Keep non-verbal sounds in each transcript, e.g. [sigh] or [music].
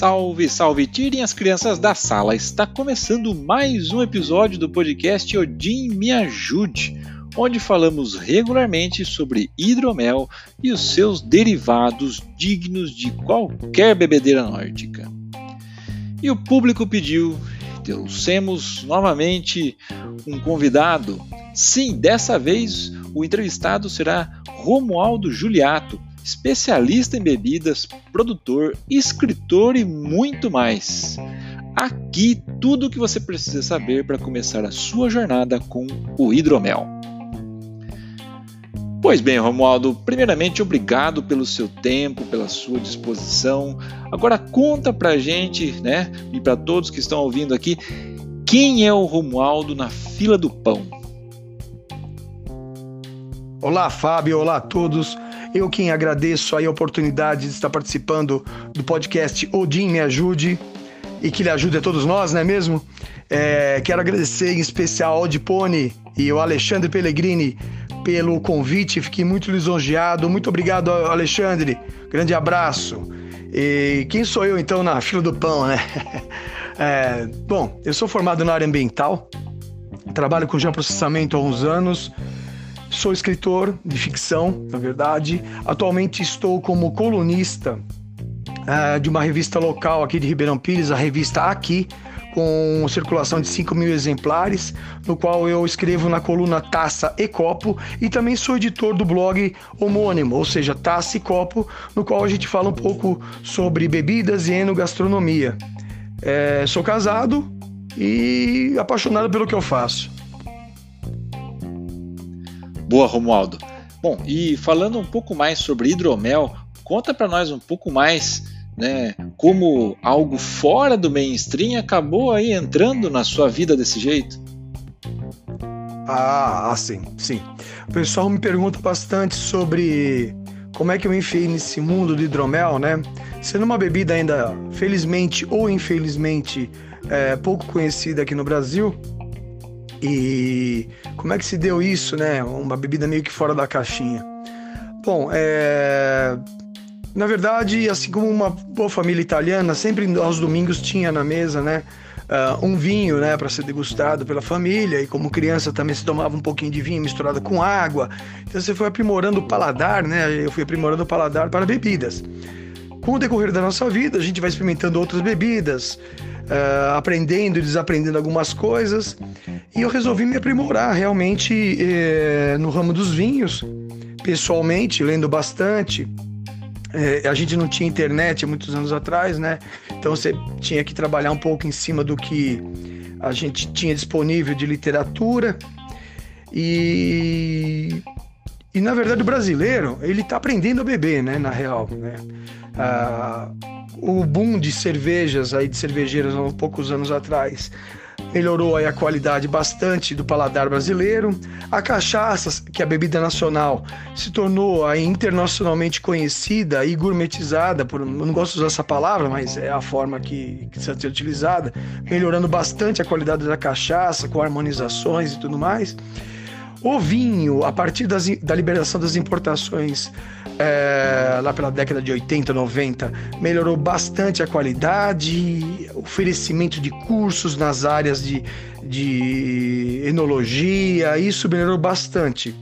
Salve, salve! Tirem as crianças da sala! Está começando mais um episódio do podcast Odin Me Ajude, onde falamos regularmente sobre hidromel e os seus derivados dignos de qualquer bebedeira nórdica. E o público pediu, trouxemos novamente um convidado. Sim, dessa vez o entrevistado será Romualdo Juliato, especialista em bebidas, produtor, escritor e muito mais. Aqui tudo o que você precisa saber para começar a sua jornada com o hidromel. Pois bem, Romualdo, primeiramente obrigado pelo seu tempo, pela sua disposição. Agora conta pra gente, né, e para todos que estão ouvindo aqui, quem é o Romualdo na fila do pão? Olá, Fábio, olá a todos. Eu quem agradeço a oportunidade de estar participando do podcast Odin Me Ajude e que lhe ajude a todos nós, não é mesmo? É, quero agradecer em especial ao Audipone e ao Alexandre Pellegrini pelo convite, fiquei muito lisonjeado. Muito obrigado, Alexandre. Grande abraço. E quem sou eu então na fila do pão, né? [laughs] É, bom, eu sou formado na área ambiental, trabalho com geoprocessamento há uns anos. Sou escritor de ficção, na verdade. Atualmente estou como colunista uh, de uma revista local aqui de Ribeirão Pires, a revista Aqui, com circulação de 5 mil exemplares, no qual eu escrevo na coluna Taça e Copo e também sou editor do blog homônimo, ou seja, Taça e Copo, no qual a gente fala um pouco sobre bebidas e enogastronomia. É, sou casado e apaixonado pelo que eu faço. Boa, Romualdo. Bom, e falando um pouco mais sobre hidromel, conta para nós um pouco mais, né, como algo fora do mainstream acabou aí entrando na sua vida desse jeito. Ah, sim, sim. O pessoal me pergunta bastante sobre como é que eu enfiei nesse mundo do hidromel, né? Sendo uma bebida ainda, felizmente ou infelizmente, é, pouco conhecida aqui no Brasil, e como é que se deu isso, né? Uma bebida meio que fora da caixinha. Bom, é... na verdade, assim como uma boa família italiana, sempre aos domingos tinha na mesa, né? Uh, um vinho, né, para ser degustado pela família, e como criança também se tomava um pouquinho de vinho misturado com água. Então você foi aprimorando o paladar, né? Eu fui aprimorando o paladar para bebidas. Com o decorrer da nossa vida, a gente vai experimentando outras bebidas, uh, aprendendo e desaprendendo algumas coisas. E eu resolvi me aprimorar realmente uh, no ramo dos vinhos, pessoalmente, lendo bastante. Uh, a gente não tinha internet muitos anos atrás, né? Então você tinha que trabalhar um pouco em cima do que a gente tinha disponível de literatura. E e na verdade o brasileiro, ele está aprendendo a beber, né, na real, né? Ah, o boom de cervejas aí de cervejeiras há poucos anos atrás melhorou aí a qualidade bastante do paladar brasileiro. A cachaça, que é a bebida nacional, se tornou aí internacionalmente conhecida e gourmetizada, por, eu não gosto de usar essa palavra, mas é a forma que, que precisa ser utilizada, melhorando bastante a qualidade da cachaça, com harmonizações e tudo mais. O vinho, a partir das, da liberação das importações é, lá pela década de 80, 90, melhorou bastante a qualidade, oferecimento de cursos nas áreas de, de enologia, isso melhorou bastante.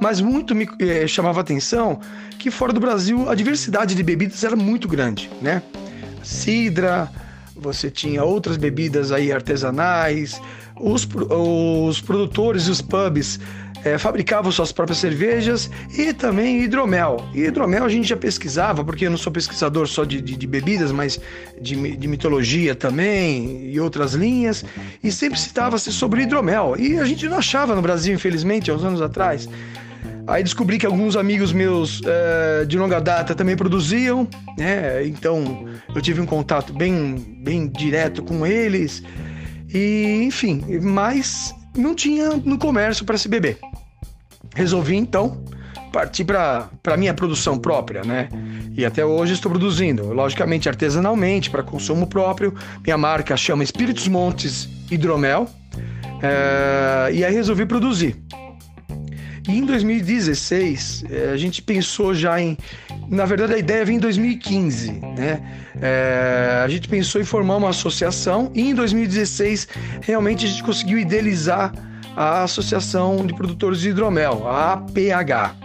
Mas muito me é, chamava a atenção que fora do Brasil a diversidade de bebidas era muito grande, né? Cidra, você tinha outras bebidas aí artesanais, os, os produtores e os pubs é, fabricavam suas próprias cervejas e também hidromel. E hidromel a gente já pesquisava, porque eu não sou pesquisador só de, de, de bebidas, mas de, de, mitologia também e outras linhas, e sempre citava-se sobre hidromel. E a gente não achava no Brasil, infelizmente, há uns anos atrás. Aí descobri que alguns amigos meus é, de longa data também produziam, né? Então eu tive um contato bem, bem direto com eles. E, enfim, mas não tinha no comércio para se beber. Resolvi então partir para a minha produção própria, né? E até hoje estou produzindo, logicamente artesanalmente, para consumo próprio. Minha marca chama Espíritos Montes Hidromel. É, e aí resolvi produzir. E em 2016, é, a gente pensou já em. Na verdade, a ideia veio em 2015, né? É, a gente pensou em formar uma associação e em 2016 realmente a gente conseguiu idealizar a Associação de Produtores de Hidromel, a APH.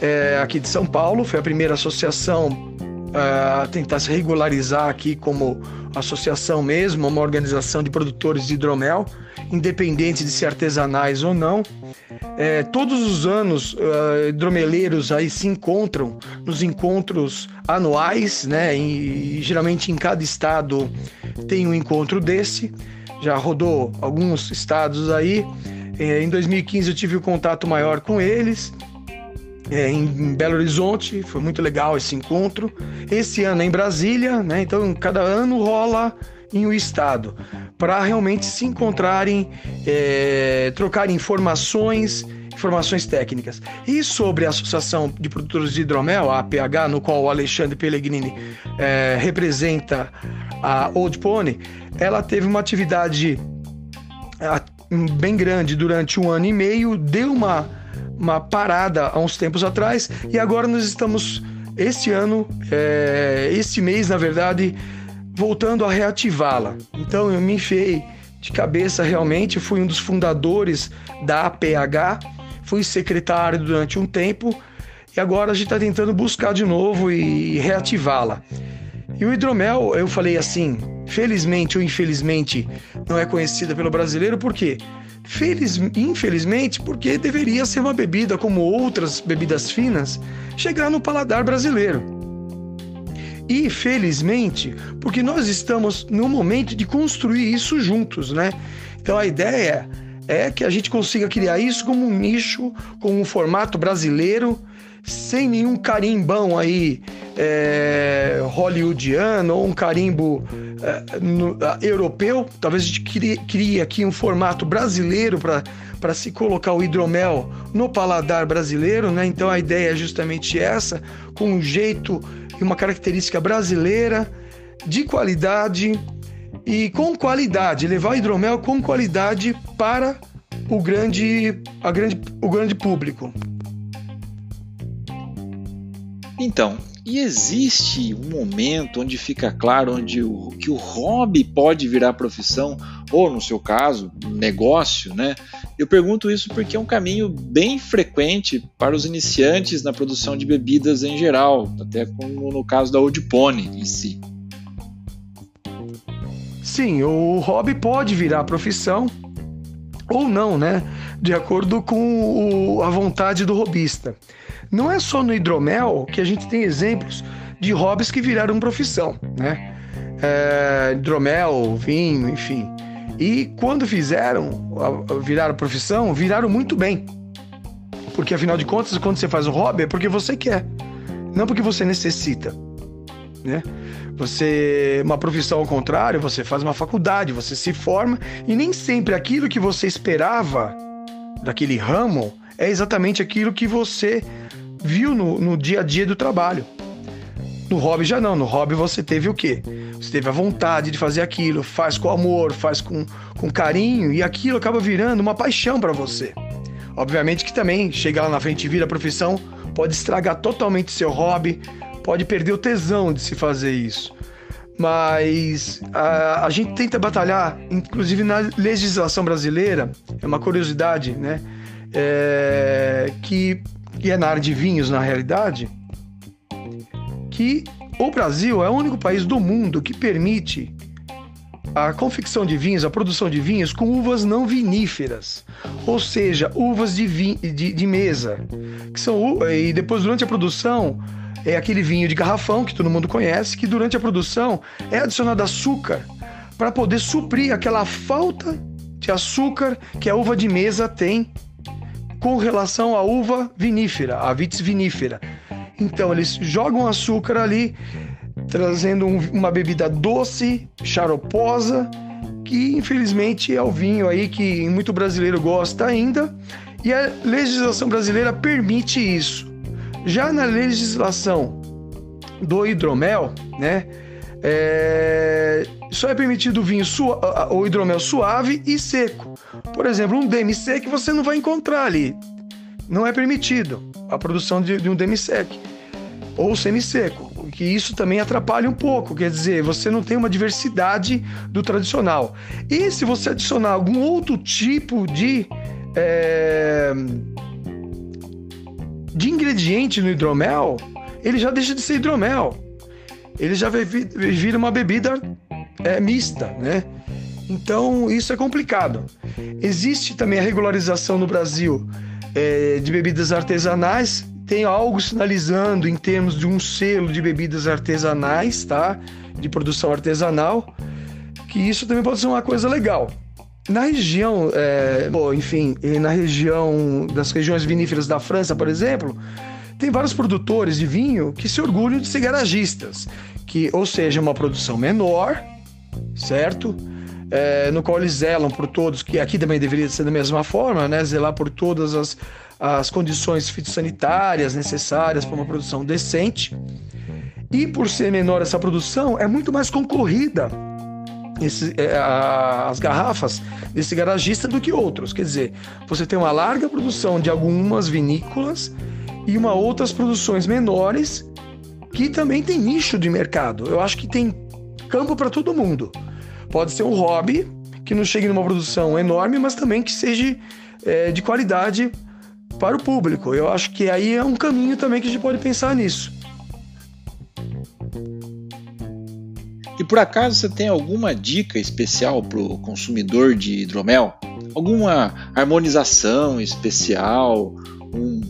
É, aqui de São Paulo, foi a primeira associação a tentar se regularizar aqui como associação mesmo, uma organização de produtores de hidromel, independente de ser artesanais ou não. É, todos os anos, uh, aí se encontram nos encontros anuais, né? E, geralmente em cada estado tem um encontro desse. Já rodou alguns estados aí. É, em 2015 eu tive um contato maior com eles. É, em Belo Horizonte, foi muito legal esse encontro. Esse ano é em Brasília, né? Então cada ano rola em um estado para realmente se encontrarem, é, trocarem informações, informações técnicas. E sobre a Associação de Produtores de Hidromel, a APH, no qual o Alexandre Pellegrini é, representa a Old Pony, ela teve uma atividade bem grande durante um ano e meio, deu uma, uma parada há uns tempos atrás e agora nós estamos, esse ano, é, esse mês, na verdade, voltando a reativá-la. Então eu me enfiei de cabeça realmente, fui um dos fundadores da APH, fui secretário durante um tempo e agora a gente está tentando buscar de novo e reativá-la. E o hidromel, eu falei assim, felizmente ou infelizmente, não é conhecida pelo brasileiro, por quê? Feliz, infelizmente, porque deveria ser uma bebida como outras bebidas finas, chegar no paladar brasileiro. E felizmente, porque nós estamos no momento de construir isso juntos, né? Então a ideia é que a gente consiga criar isso como um nicho, com um formato brasileiro, sem nenhum carimbão aí é, hollywoodiano ou um carimbo é, no, europeu. Talvez a gente crie, crie aqui um formato brasileiro para se colocar o hidromel no paladar brasileiro, né? Então a ideia é justamente essa, com um jeito e uma característica brasileira de qualidade e com qualidade, levar o hidromel com qualidade para o grande, a grande, o grande público. Então, e existe um momento onde fica claro onde o, que o hobby pode virar profissão, ou no seu caso, negócio, né? Eu pergunto isso porque é um caminho bem frequente para os iniciantes na produção de bebidas em geral, até como no caso da Old Pony em si. Sim, o hobby pode virar profissão ou não, né? De acordo com o, a vontade do robista. Não é só no hidromel que a gente tem exemplos de hobbies que viraram profissão, né? É, hidromel, vinho, enfim. E quando fizeram, viraram profissão, viraram muito bem. Porque afinal de contas, quando você faz o hobby é porque você quer, não porque você necessita, né? Você, uma profissão ao contrário, você faz uma faculdade, você se forma e nem sempre aquilo que você esperava daquele ramo é exatamente aquilo que você viu no, no dia a dia do trabalho. No hobby já não, no hobby você teve o quê? Você teve a vontade de fazer aquilo, faz com amor, faz com, com carinho e aquilo acaba virando uma paixão para você. Obviamente que também chegar lá na frente e vir a profissão pode estragar totalmente seu hobby, pode perder o tesão de se fazer isso. Mas a, a gente tenta batalhar, inclusive na legislação brasileira, é uma curiosidade, né? É, que que é na área de vinhos na realidade, que o Brasil é o único país do mundo que permite a confecção de vinhos, a produção de vinhos com uvas não viníferas, ou seja, uvas de, vi, de, de mesa, que são e depois durante a produção é aquele vinho de garrafão que todo mundo conhece, que durante a produção é adicionado açúcar para poder suprir aquela falta de açúcar que a uva de mesa tem com relação à uva vinífera, a vitis vinífera. Então eles jogam açúcar ali, trazendo um, uma bebida doce, xaroposa, que infelizmente é o vinho aí que muito brasileiro gosta ainda, e a legislação brasileira permite isso. Já na legislação do hidromel, né, é, só é permitido vinho hidromel suave e seco. Por exemplo, um DMC que você não vai encontrar ali. Não é permitido a produção de, de um demisec ou semi-seco, que isso também atrapalha um pouco, quer dizer, você não tem uma diversidade do tradicional. E se você adicionar algum outro tipo de é, de ingrediente no hidromel, ele já deixa de ser hidromel. Ele já vira uma bebida é, mista, né? Então isso é complicado. Existe também a regularização no Brasil é, de bebidas artesanais. Tem algo sinalizando em termos de um selo de bebidas artesanais, tá? De produção artesanal, que isso também pode ser uma coisa legal. Na região, é, bom, enfim, na região das regiões viníferas da França, por exemplo, tem vários produtores de vinho que se orgulham de ser garagistas, que, ou seja, uma produção menor, certo? É, no qual eles zelam por todos, que aqui também deveria ser da mesma forma, né? Zelar por todas as, as condições fitossanitárias necessárias para uma produção decente. E por ser menor essa produção, é muito mais concorrida esse, é, a, as garrafas desse garagista do que outros. Quer dizer, você tem uma larga produção de algumas vinícolas e uma outras produções menores que também tem nicho de mercado. Eu acho que tem campo para todo mundo. Pode ser um hobby que não chegue numa produção enorme, mas também que seja é, de qualidade para o público. Eu acho que aí é um caminho também que a gente pode pensar nisso. E por acaso você tem alguma dica especial para o consumidor de hidromel? Alguma harmonização especial? Um,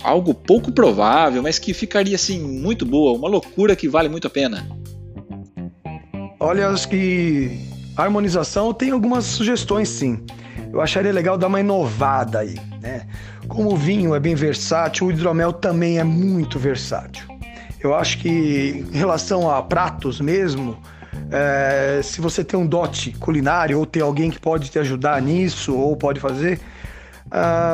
algo pouco provável, mas que ficaria assim muito boa, uma loucura que vale muito a pena? Olha, acho que a harmonização tem algumas sugestões sim. Eu acharia legal dar uma inovada aí, né? Como o vinho é bem versátil, o hidromel também é muito versátil. Eu acho que em relação a pratos mesmo, é, se você tem um dote culinário ou tem alguém que pode te ajudar nisso ou pode fazer,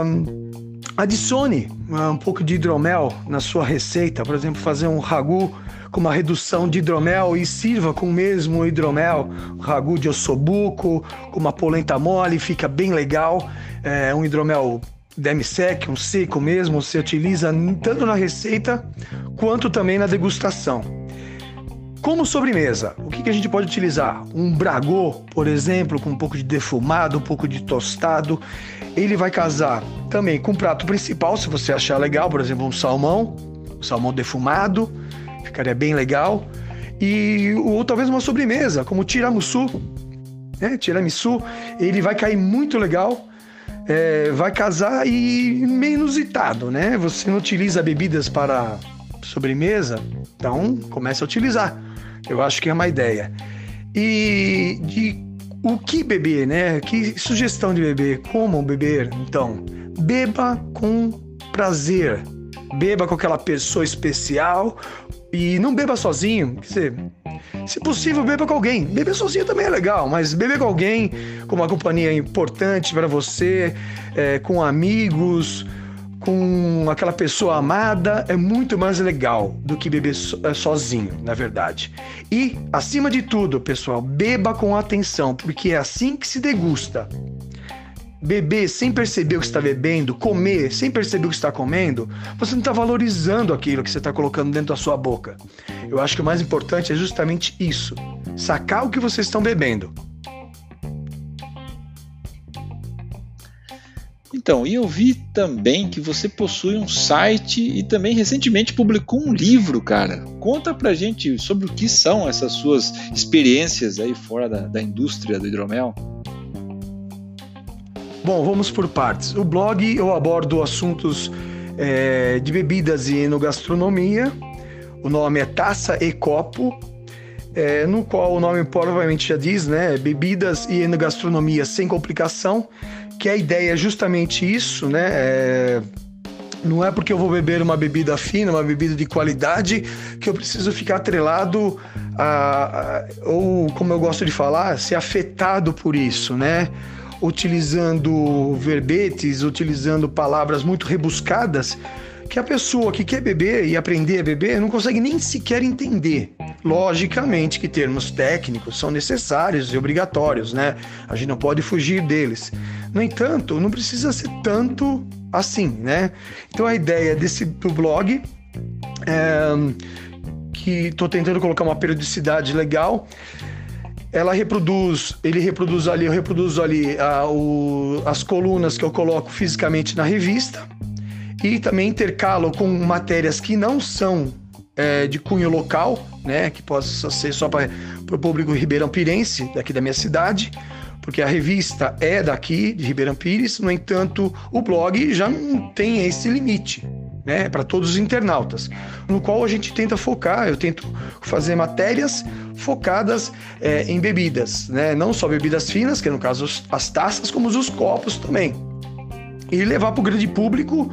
um, adicione um pouco de hidromel na sua receita. Por exemplo, fazer um ragu com uma redução de hidromel e sirva com o mesmo hidromel, ragu de ossobuco, com uma polenta mole, fica bem legal. É, um hidromel demi-sec, um seco mesmo, você utiliza tanto na receita quanto também na degustação. Como sobremesa, o que, a gente pode utilizar? Um bragô, por exemplo, com um pouco de defumado, um pouco de tostado. Ele vai casar também com o prato principal, se você achar legal, por exemplo, um salmão, salmão defumado, ficaria bem legal. E ou talvez uma sobremesa, como tiramisu, né? Tiramisu, ele vai cair muito legal é, vai casar e meio inusitado, né? Você não utiliza bebidas para sobremesa, então comece a utilizar. Eu acho que é uma ideia. E de o que beber, né? Que sugestão de beber? Como beber? Então, beba com prazer. Beba com aquela pessoa especial e não beba sozinho. Quer dizer, se possível, beba com alguém. Beber sozinho também é legal, mas beber com alguém, com uma companhia importante para você, é, com amigos, com aquela pessoa amada, é muito mais legal do que beber é, sozinho, na verdade. E, acima de tudo, pessoal, beba com atenção, porque é assim que se degusta beber sem perceber o que está bebendo, comer sem perceber o que está comendo, você não está valorizando aquilo que você está colocando dentro da sua boca. Eu acho que o mais importante é justamente isso: sacar o que vocês estão bebendo. Então, e eu vi também que você possui um site e também recentemente publicou um livro, cara. Conta pra gente sobre o que são essas suas experiências aí fora da, da indústria do hidromel. Bom, vamos por partes. O blog eu abordo assuntos é, de bebidas e enogastronomia. O nome é Taça e Copo, é, no qual o nome provavelmente já diz, né? Bebidas e enogastronomia sem complicação, que a ideia é justamente isso, né? É, não é porque eu vou beber uma bebida fina, uma bebida de qualidade, que eu preciso ficar atrelado a, a ou, como eu gosto de falar, ser afetado por isso, né? Utilizando verbetes, utilizando palavras muito rebuscadas, que a pessoa que quer beber e aprender a beber não consegue nem sequer entender. Logicamente que termos técnicos são necessários e obrigatórios, né? A gente não pode fugir deles. No entanto, não precisa ser tanto assim, né? Então a ideia desse do blog é, que estou tentando colocar uma periodicidade legal. Ela reproduz, ele reproduz ali, eu reproduzo ali a, o, as colunas que eu coloco fisicamente na revista e também intercalo com matérias que não são é, de cunho local, né, que possa ser só para o público ribeirão pirense, daqui da minha cidade, porque a revista é daqui, de Ribeirão Pires, no entanto, o blog já não tem esse limite. Né, para todos os internautas, no qual a gente tenta focar, eu tento fazer matérias focadas é, em bebidas, né, não só bebidas finas, que no caso as taças, como os copos também, e levar para o grande público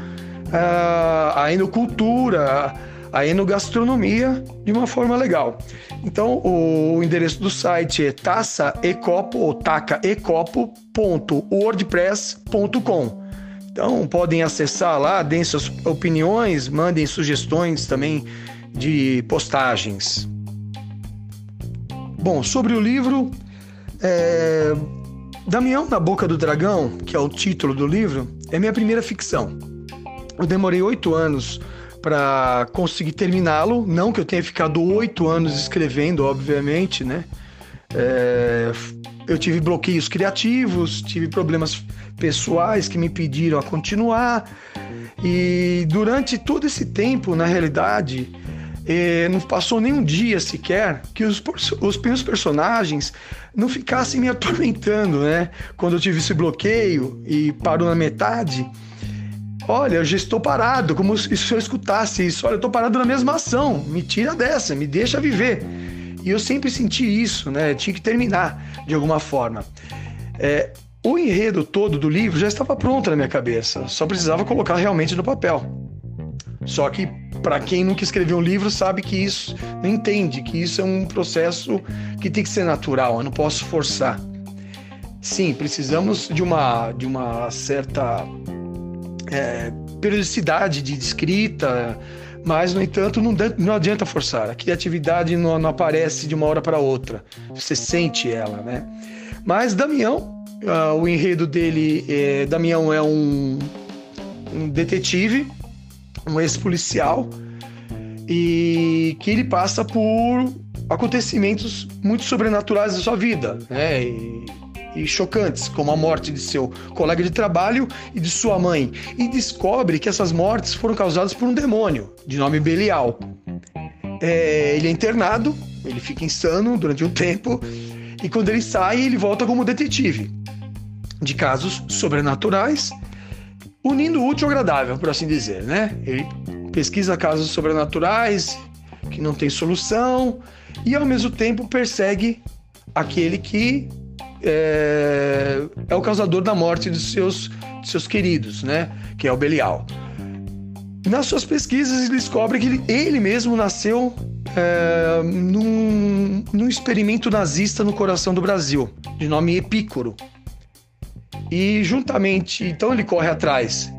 a, a enocultura, a enogastronomia de uma forma legal. Então, o endereço do site é taçaecopo ou tacaecopo.wordpress.com. Então, podem acessar lá, deem suas opiniões, mandem sugestões também de postagens. Bom, sobre o livro, é... Damião na Boca do Dragão, que é o título do livro, é minha primeira ficção. Eu demorei oito anos para conseguir terminá-lo. Não que eu tenha ficado oito anos escrevendo, obviamente, né? É, eu tive bloqueios criativos, tive problemas pessoais que me impediram a continuar. E durante todo esse tempo, na realidade, é, não passou nem um dia sequer que os, os meus personagens não ficassem me [laughs] atormentando, né? Quando eu tive esse bloqueio e parou na metade, Olha, eu já estou parado, como se eu escutasse isso. Olha, eu estou parado na mesma ação. Me tira dessa, me deixa viver. E eu sempre senti isso, né? Tinha que terminar de alguma forma. É, o enredo todo do livro já estava pronto na minha cabeça, só precisava colocar realmente no papel. Só que para quem nunca escreveu um livro sabe que isso não entende que isso é um processo que tem que ser natural, eu não posso forçar. Sim, precisamos de uma de uma certa é, periodicidade de escrita, mas, no entanto, não, não adianta forçar. A criatividade não, não aparece de uma hora para outra. Você sente ela, né? Mas Damião, uh, o enredo dele, é, Damião é um, um detetive, um ex-policial, e que ele passa por acontecimentos muito sobrenaturais da sua vida, né? E e chocantes, como a morte de seu colega de trabalho e de sua mãe, e descobre que essas mortes foram causadas por um demônio de nome Belial. É, ele é internado, ele fica insano durante um tempo, e quando ele sai, ele volta como detetive de casos sobrenaturais, unindo o útil ao agradável, por assim dizer, né? Ele pesquisa casos sobrenaturais que não tem solução e ao mesmo tempo persegue aquele que é, é o causador da morte dos seus, de seus queridos, né? Que é o Belial. Nas suas pesquisas, ele descobre que ele, ele mesmo nasceu é, num, num experimento nazista no coração do Brasil, de nome Epícoro. E juntamente, então ele corre atrás,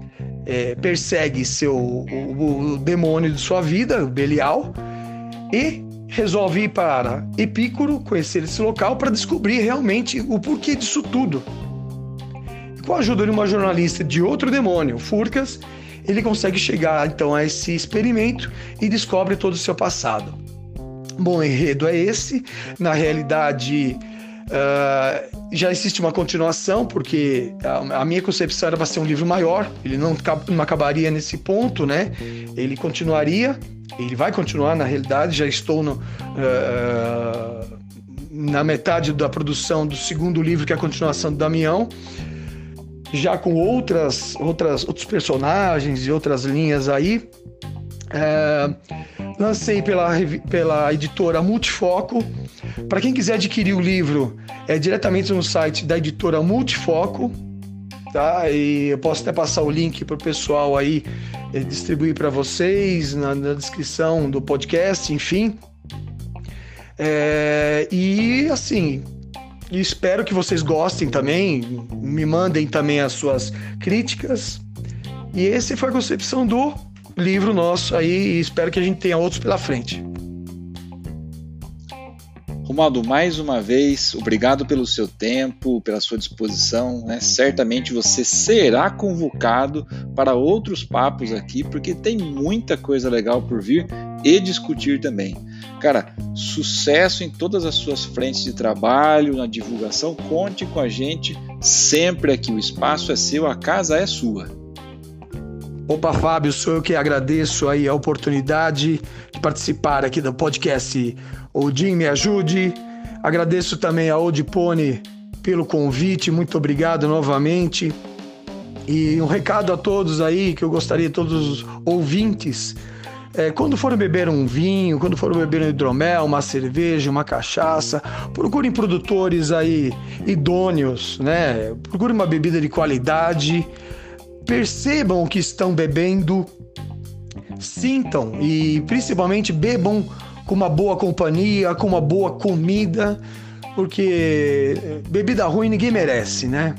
é, persegue seu, o, o, demônio de sua vida, o Belial, e resolve ir para Epícoro, conhecer esse local para descobrir realmente o porquê disso tudo. E com a ajuda de uma jornalista de outro demônio, Furcas, ele consegue chegar então a esse experimento e descobre todo o seu passado. Bom, enredo é esse. Na realidade, uh, já existe uma continuação, porque a, a, minha concepção era para ser um livro maior, ele não, não acabaria nesse ponto, né? Ele continuaria ele vai continuar na realidade. Já estou no, uh, na metade da produção do segundo livro, que é a continuação do Damião, já com outras, outras outros personagens e outras linhas aí. Uh, lancei pela, pela editora Multifoco. Para quem quiser adquirir o livro, é diretamente no site da editora Multifoco tá? E eu posso até passar o link para o pessoal aí eh, distribuir para vocês na, na, descrição do podcast, enfim. É, e assim, espero que vocês gostem também, me mandem também as suas críticas. E esse foi a concepção do livro nosso aí, e espero que a gente tenha outros pela frente. Romaldo, mais uma vez, obrigado pelo seu tempo, pela sua disposição. Né? Certamente você será convocado para outros papos aqui, porque tem muita coisa legal por vir e discutir também. Cara, sucesso em todas as suas frentes de trabalho, na divulgação. Conte com a gente sempre aqui. O espaço é seu, a casa é sua. Opa, Fábio, sou eu que agradeço aí a oportunidade de participar aqui do podcast Odin Me Ajude. Agradeço também a Odipone pelo convite, muito obrigado novamente. E um recado a todos aí que eu gostaria, todos os ouvintes, é, quando forem beber um vinho, quando forem beber um hidromel, uma cerveja, uma cachaça, procurem produtores aí idôneos, né? Procurem uma bebida de qualidade percebam o que estão bebendo, sintam e principalmente bebam com uma boa companhia, com uma boa comida, porque bebida ruim ninguém merece, né?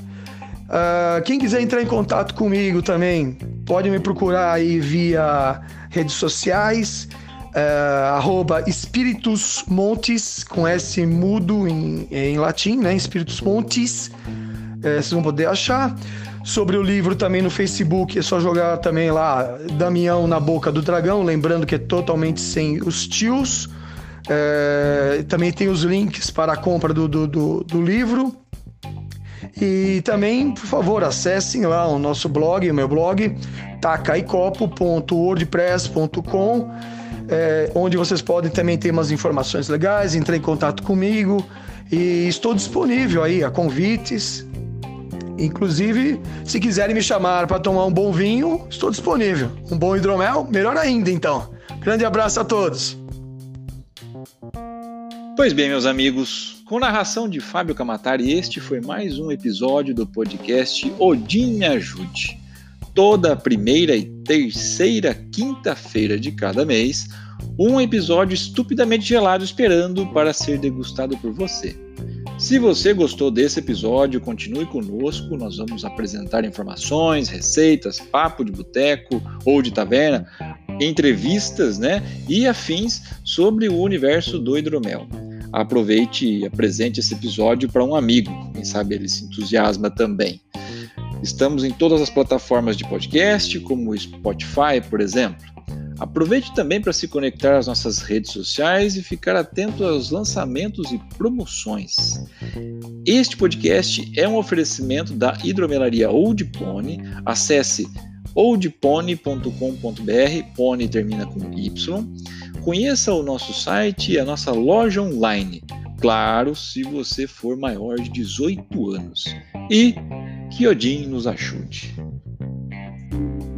Uh, quem quiser entrar em contato comigo também, pode me procurar aí via redes sociais, uh, arroba Espíritos Montes, com S mudo em, em latim, né? Espíritos Montes, uh, vocês vão poder achar. Sobre o livro também no Facebook, é só jogar também lá Damião na Boca do Dragão, lembrando que é totalmente sem os tios. É, também tem os links para a compra do, do, do, do livro. E também, por favor, acessem lá o nosso blog, o meu blog, tacaicopo.wordpress.com, é, onde vocês podem também ter umas informações legais, entrar em contato comigo. E estou disponível aí a convites Inclusive, se quiserem me chamar para tomar um bom vinho, estou disponível. Um bom hidromel, melhor ainda então. Grande abraço a todos. Pois bem, meus amigos, com narração de Fábio Camatari, este foi mais um episódio do podcast Odin Ajude. Toda primeira e terceira quinta-feira de cada mês, um episódio estupidamente gelado esperando para ser degustado por você. Se você gostou desse episódio, continue conosco. Nós vamos apresentar informações, receitas, papo de boteco ou de taverna, entrevistas, né, e afins sobre o universo do hidromel. Aproveite e apresente esse episódio para um amigo, quem sabe ele se entusiasma também. Estamos em todas as plataformas de podcast, como o Spotify, por exemplo. Aproveite também para se conectar às nossas redes sociais e ficar atento aos lançamentos e promoções. Este podcast é um oferecimento da Hidromelaria Old Pony. Acesse oldpony.com.br, pony termina com Y. Conheça o nosso site e a nossa loja online. Claro, se você for maior de 18 anos. E que Odin nos ajude.